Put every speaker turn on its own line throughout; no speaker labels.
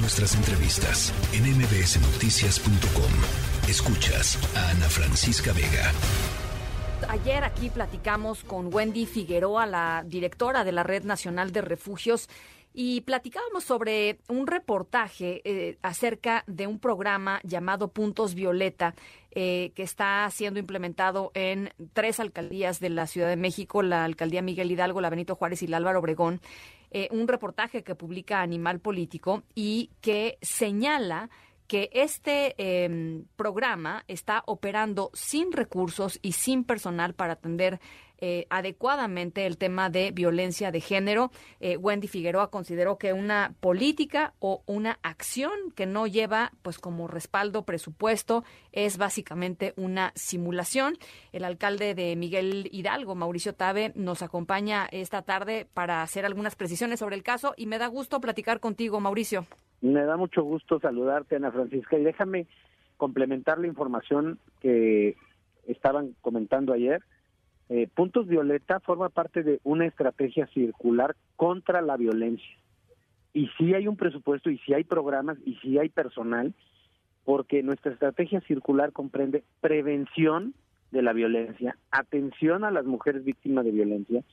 Nuestras entrevistas en mbsnoticias.com. Escuchas a Ana Francisca Vega.
Ayer aquí platicamos con Wendy Figueroa, la directora de la Red Nacional de Refugios, y platicábamos sobre un reportaje eh, acerca de un programa llamado Puntos Violeta, eh, que está siendo implementado en tres alcaldías de la Ciudad de México, la alcaldía Miguel Hidalgo, la Benito Juárez y la Álvaro Obregón. Eh, un reportaje que publica Animal Político y que señala que este em, programa está operando sin recursos y sin personal para atender eh, adecuadamente el tema de violencia de género. Eh, Wendy Figueroa consideró que una política o una acción que no lleva pues como respaldo presupuesto es básicamente una simulación. El alcalde de Miguel Hidalgo, Mauricio Tabe, nos acompaña esta tarde para hacer algunas precisiones sobre el caso y me da gusto platicar contigo, Mauricio.
Me da mucho gusto saludarte, Ana Francisca, y déjame complementar la información que estaban comentando ayer. Eh, Puntos Violeta forma parte de una estrategia circular contra la violencia. Y sí hay un presupuesto, y sí hay programas, y sí hay personal, porque nuestra estrategia circular comprende prevención de la violencia, atención a las mujeres víctimas de violencia,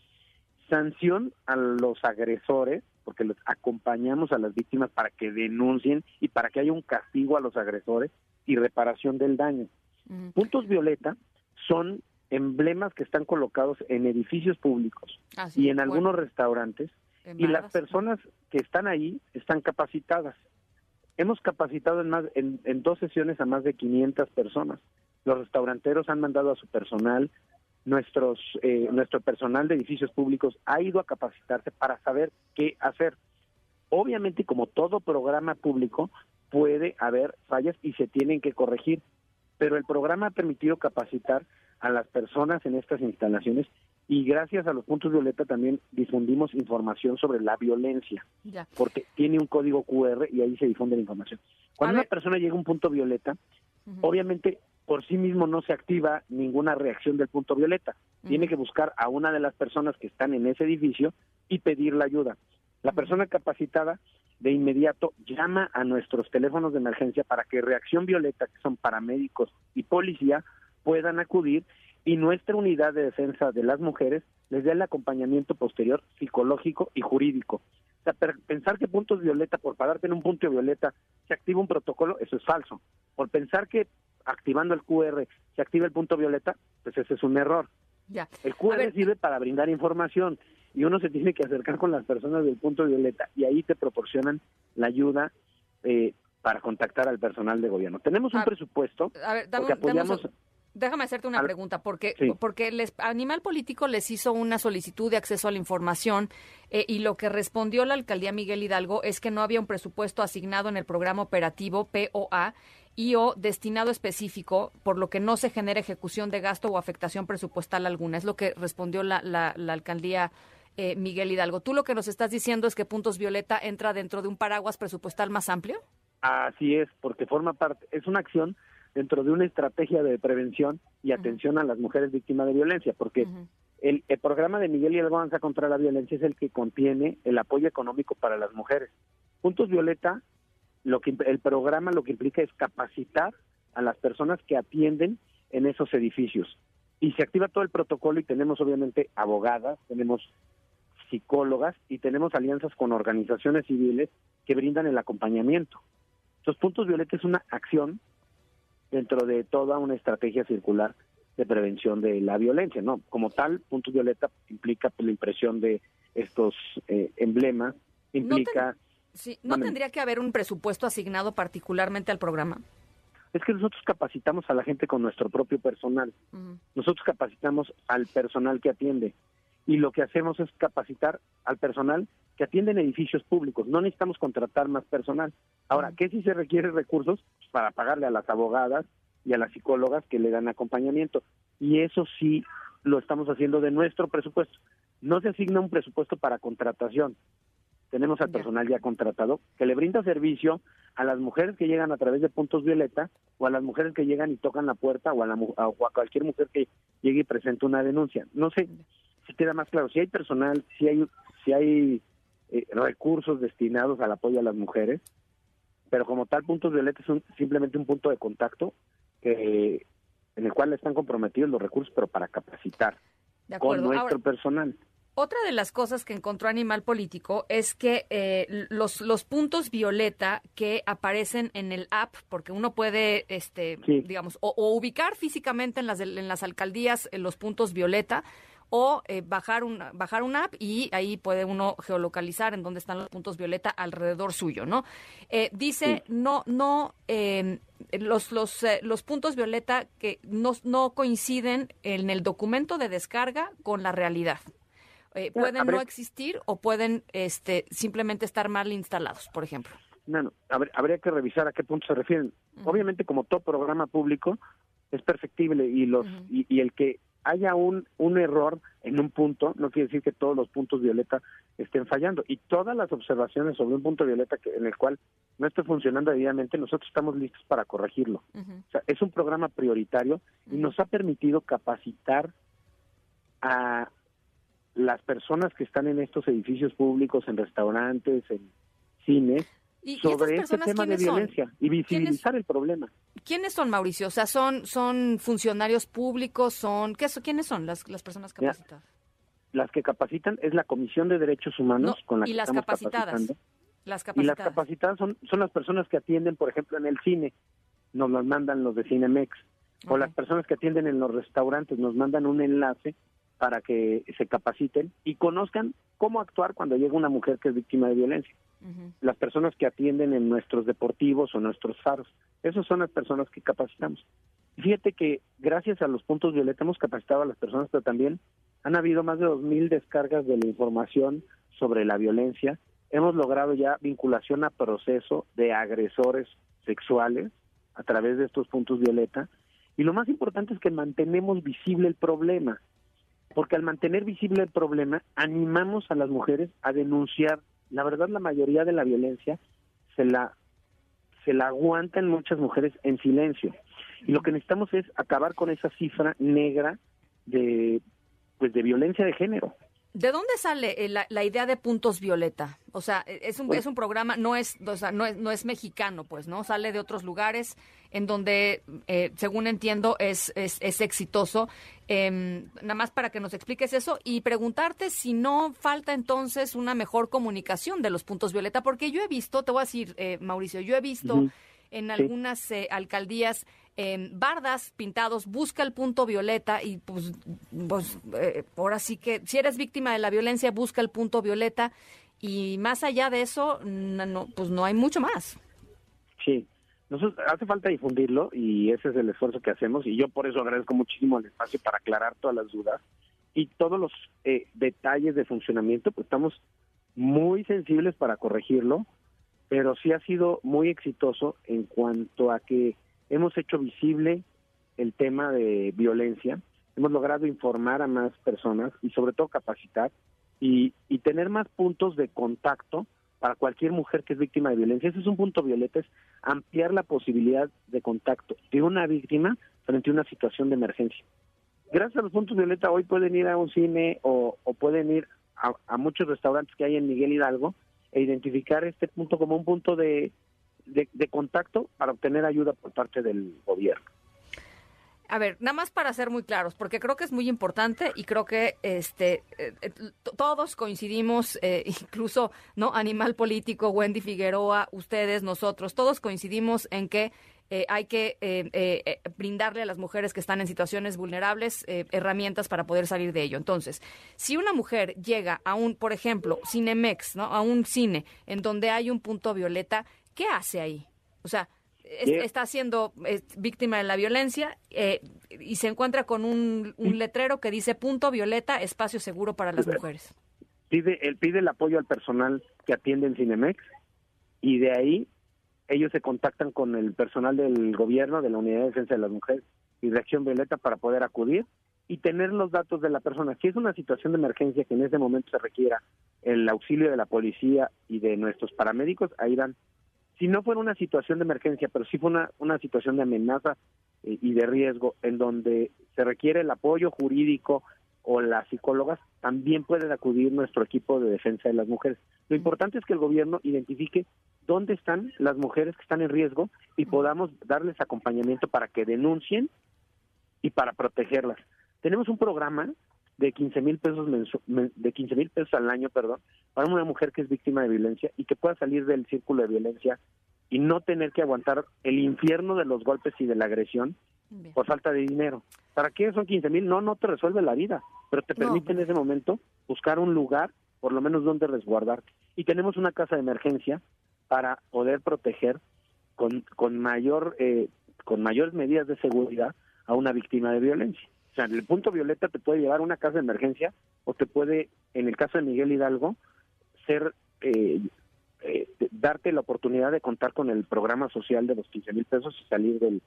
sanción a los agresores, porque los acompañamos a las víctimas para que denuncien y para que haya un castigo a los agresores y reparación del daño. Puntos violeta son emblemas que están colocados en edificios públicos y en algunos restaurantes y las personas que están ahí están capacitadas. Hemos capacitado en, más, en, en dos sesiones a más de 500 personas. Los restauranteros han mandado a su personal, nuestros, eh, nuestro personal de edificios públicos ha ido a capacitarse para saber qué hacer. Obviamente, como todo programa público, puede haber fallas y se tienen que corregir, pero el programa ha permitido capacitar a las personas en estas instalaciones y gracias a los puntos violeta también difundimos información sobre la violencia, porque tiene un código QR y ahí se difunde la información. Cuando una persona llega a un punto violeta, obviamente por sí mismo no se activa ninguna reacción del punto violeta. Tiene que buscar a una de las personas que están en ese edificio y pedir la ayuda. La persona capacitada de inmediato llama a nuestros teléfonos de emergencia para que Reacción Violeta, que son paramédicos y policía, puedan acudir y nuestra unidad de defensa de las mujeres les dé el acompañamiento posterior psicológico y jurídico. O sea, pensar que puntos violeta, por pararte en un punto violeta, se activa un protocolo, eso es falso. Por pensar que activando el QR se activa el punto violeta, pues ese es un error.
Ya.
El QR sirve para brindar información y uno se tiene que acercar con las personas del punto violeta y ahí te proporcionan la ayuda eh, para contactar al personal de gobierno. Tenemos un presupuesto
a ver, apoyamos... Déjame hacerte una pregunta, porque, porque el Animal Político les hizo una solicitud de acceso a la información eh, y lo que respondió la alcaldía Miguel Hidalgo es que no había un presupuesto asignado en el programa operativo POA y o destinado específico, por lo que no se genera ejecución de gasto o afectación presupuestal alguna. Es lo que respondió la, la, alcaldía eh, Miguel Hidalgo. ¿Tú lo que nos estás diciendo es que Puntos Violeta entra dentro de un paraguas presupuestal más amplio?
Así es, porque forma parte, es una acción dentro de una estrategia de prevención y atención a las mujeres víctimas de violencia, porque el, el, programa de Miguel Hidalgo Avanza contra la Violencia es el que contiene el apoyo económico para las mujeres. Puntos Violeta lo que el programa lo que implica es capacitar a las personas que atienden en esos edificios. Y se activa todo el protocolo y tenemos obviamente abogadas, tenemos psicólogas y tenemos alianzas con organizaciones civiles que brindan el acompañamiento. Entonces, Puntos Violeta es una acción dentro de toda una estrategia circular de prevención de la violencia, ¿no? Como tal, Puntos Violeta implica pues, la impresión de estos eh, emblemas, implica
Sí, ¿no tendría que haber un presupuesto asignado particularmente al programa?
Es que nosotros capacitamos a la gente con nuestro propio personal. Nosotros capacitamos al personal que atiende. Y lo que hacemos es capacitar al personal que atiende en edificios públicos. No necesitamos contratar más personal. Ahora, ¿qué si se requiere recursos? Pues para pagarle a las abogadas y a las psicólogas que le dan acompañamiento. Y eso sí lo estamos haciendo de nuestro presupuesto. No se asigna un presupuesto para contratación tenemos al personal ya contratado que le brinda servicio a las mujeres que llegan a través de puntos violeta o a las mujeres que llegan y tocan la puerta o a, la, a cualquier mujer que llegue y presente una denuncia. No sé si queda más claro, si hay personal, si hay, si hay eh, recursos destinados al apoyo a las mujeres, pero como tal, puntos violetas son simplemente un punto de contacto que, en el cual están comprometidos los recursos, pero para capacitar con nuestro personal.
Otra de las cosas que encontró Animal Político es que eh, los, los puntos violeta que aparecen en el app, porque uno puede, este, digamos, o, ubicar físicamente en las, en las alcaldías eh, los puntos violeta, o eh, bajar, una, bajar una app y ahí puede uno geolocalizar en dónde están los puntos violeta alrededor suyo, ¿no? dice, no, no, em, los, los, los puntos violeta que no, no coinciden en el documento de descarga con la realidad. Eh, pueden no existir o pueden este, simplemente estar mal instalados, por ejemplo.
No, no, habría que revisar a qué punto se refieren. Obviamente, como todo programa público, es perfectible y los y, el que haya un, un error en un punto no quiere decir que todos los puntos violeta estén fallando. Y todas las observaciones sobre un punto violeta que, en el cual no esté funcionando debidamente, nosotros estamos listos para corregirlo. O sea, es un programa prioritario y nos ha permitido capacitar a, las personas que están en estos edificios públicos, en restaurantes, en cines, sobre este tema de violencia y visibilizar el problema.
¿Quiénes son, Mauricio? O sea, ¿son, son funcionarios públicos? son ¿qué, ¿Quiénes son las, las personas capacitadas?
las que capacitan es la Comisión de Derechos Humanos con la
y
que
las
estamos
capacitadas.
Las capacitadas. Y las capacitadas son, son las personas que atienden, por ejemplo, en el cine, nos los mandan los de Cinemex. O las personas que atienden en los restaurantes nos mandan un enlace para que se capaciten y conozcan cómo actuar cuando llega una mujer que es víctima de violencia. Las personas que atienden en nuestros deportivos o nuestros faros, esas son las personas que capacitamos. Fíjate que gracias a los puntos violeta hemos capacitado a las personas, pero también han habido más de 2.000 descargas de la información sobre la violencia. Hemos logrado ya vinculación a proceso de agresores sexuales a través de estos puntos violeta. Y lo más importante es que mantenemos visible el problema porque al mantener visible el problema, animamos a las mujeres a denunciar. La verdad, la mayoría de la violencia se la, se la aguantan muchas mujeres en silencio. Y lo que necesitamos es acabar con esa cifra negra de, pues, de violencia de género.
¿De dónde sale eh, la, idea de puntos violeta? O sea, e, es un, pues es un programa, no es, o sea, no es, no es mexicano, pues, ¿no? Sale de otros lugares en donde, eh, según entiendo, es, es, es exitoso. Em, nada más para que nos expliques eso y preguntarte si no falta entonces una mejor comunicación de los puntos violeta, porque yo he visto, te voy a decir, eh, Mauricio, yo he visto en algunas alcaldías bardas pintados, busca el punto violeta y pues, pues eh, ahora sí que si eres víctima de la violencia, busca el punto violeta y más allá de eso, no, pues no hay mucho más.
Sí, nosotros hace falta difundirlo y ese es el esfuerzo que hacemos y yo por eso agradezco muchísimo el espacio para aclarar todas las dudas y todos los eh, detalles de funcionamiento, pues estamos muy sensibles para corregirlo, pero sí ha sido muy exitoso en cuanto a que hemos hecho visible el tema de violencia, hemos logrado informar a más personas y sobre todo capacitar y, y tener más puntos de contacto para cualquier mujer que es víctima de violencia. Ese es un punto violeta, es ampliar la posibilidad de contacto de una víctima frente a una situación de emergencia. Gracias a los puntos violeta hoy pueden ir a un cine o, pueden ir a, a, muchos restaurantes que hay en Miguel Hidalgo e identificar este punto como un punto de, de, contacto para obtener ayuda por parte del gobierno.
A ver, nada más para ser muy claros, porque creo que es muy importante y creo que este eh, eh, todos coincidimos, eh, incluso no Animal Político, Wendy Figueroa, ustedes, nosotros, todos coincidimos en que hay que brindarle a las mujeres que están en situaciones vulnerables herramientas para poder salir de ello. Entonces, si una mujer llega a un, por ejemplo, Cinemex, ¿no? A un cine en donde hay un punto violeta, ¿qué hace ahí? O sea, está siendo víctima de la violencia eh, y se encuentra con un, letrero que dice punto violeta, espacio seguro para las mujeres.
Pide, él pide el apoyo al personal que atiende en Cinemex y de ahí ellos se contactan con el personal del gobierno, de la Unidad de Defensa de las Mujeres y Reacción Violeta para poder acudir y tener los datos de la persona. Si es una situación de emergencia que en ese momento se requiera el auxilio de la policía y de nuestros paramédicos, ahí dan si no fuera una situación de emergencia, pero sí fue una, una situación de amenaza eh, y de riesgo en donde se requiere el apoyo jurídico o las psicólogas, también pueden acudir nuestro equipo de defensa de las mujeres. Lo importante es que el gobierno identifique dónde están las mujeres que están en riesgo y podamos darles acompañamiento para que denuncien y para protegerlas. Tenemos un programa de 15 mil pesos de 15 mil pesos al año, perdón, para una mujer que es víctima de violencia y que pueda salir del círculo de violencia y no tener que aguantar el infierno de los golpes y de la agresión por falta de dinero. ¿Para qué son 15 mil? No, no te resuelve la vida, pero te permite en ese momento buscar un lugar, por lo menos donde resguardarte. Y tenemos una casa de emergencia para poder proteger con, con mayor eh, con mayores medidas de seguridad a una víctima de violencia. O sea, el punto violeta te puede llevar a una casa de emergencia o te puede, en el caso de Miguel Hidalgo, ser eh, eh, darte la oportunidad de contar con el programa social de los 15 mil pesos y salir del,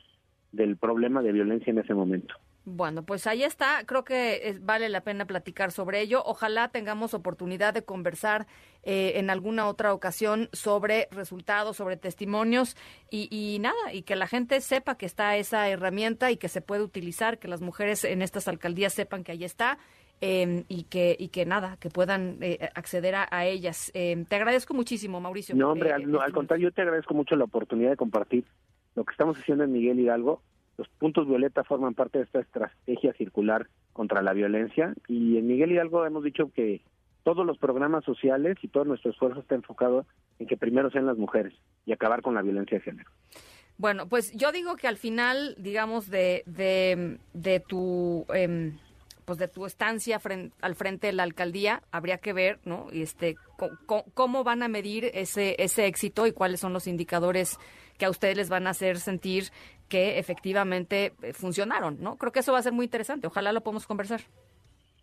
del problema de violencia en ese momento.
Bueno, pues ahí está. Creo que vale la pena platicar sobre ello. Ojalá tengamos oportunidad de conversar eh, en alguna otra ocasión sobre resultados, sobre testimonios y, y, nada, y que la gente sepa que está esa herramienta y que se puede utilizar, que las mujeres en estas alcaldías sepan que ahí está. Em, y que y que nada, que puedan eh, acceder a, ellas. Em, te agradezco muchísimo, Mauricio.
No, hombre, al, al contrario, yo te agradezco mucho la oportunidad de compartir lo que estamos haciendo en Miguel Hidalgo los puntos violeta forman parte de esta estrategia circular contra la violencia y en Miguel Hidalgo hemos dicho que todos los programas sociales y todo nuestro esfuerzo está enfocado en que primero sean las mujeres y acabar con la violencia de género.
Bueno, pues yo digo que al final, digamos, de, de, tu... Em, pues de tu estancia al frente de la alcaldía habría que ver no este cómo van a medir ese ese éxito y cuáles son los indicadores que a ustedes les van a hacer sentir que efectivamente eh, funcionaron, ¿no? Creo que eso va a ser muy interesante. Ojalá lo podamos conversar.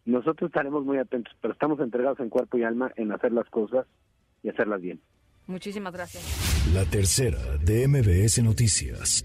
Nosotros estaremos muy atentos, pero estamos entregados en cuerpo y alma en hacer las cosas y hacerlas bien.
Muchísimas gracias.
La tercera de MBS Noticias.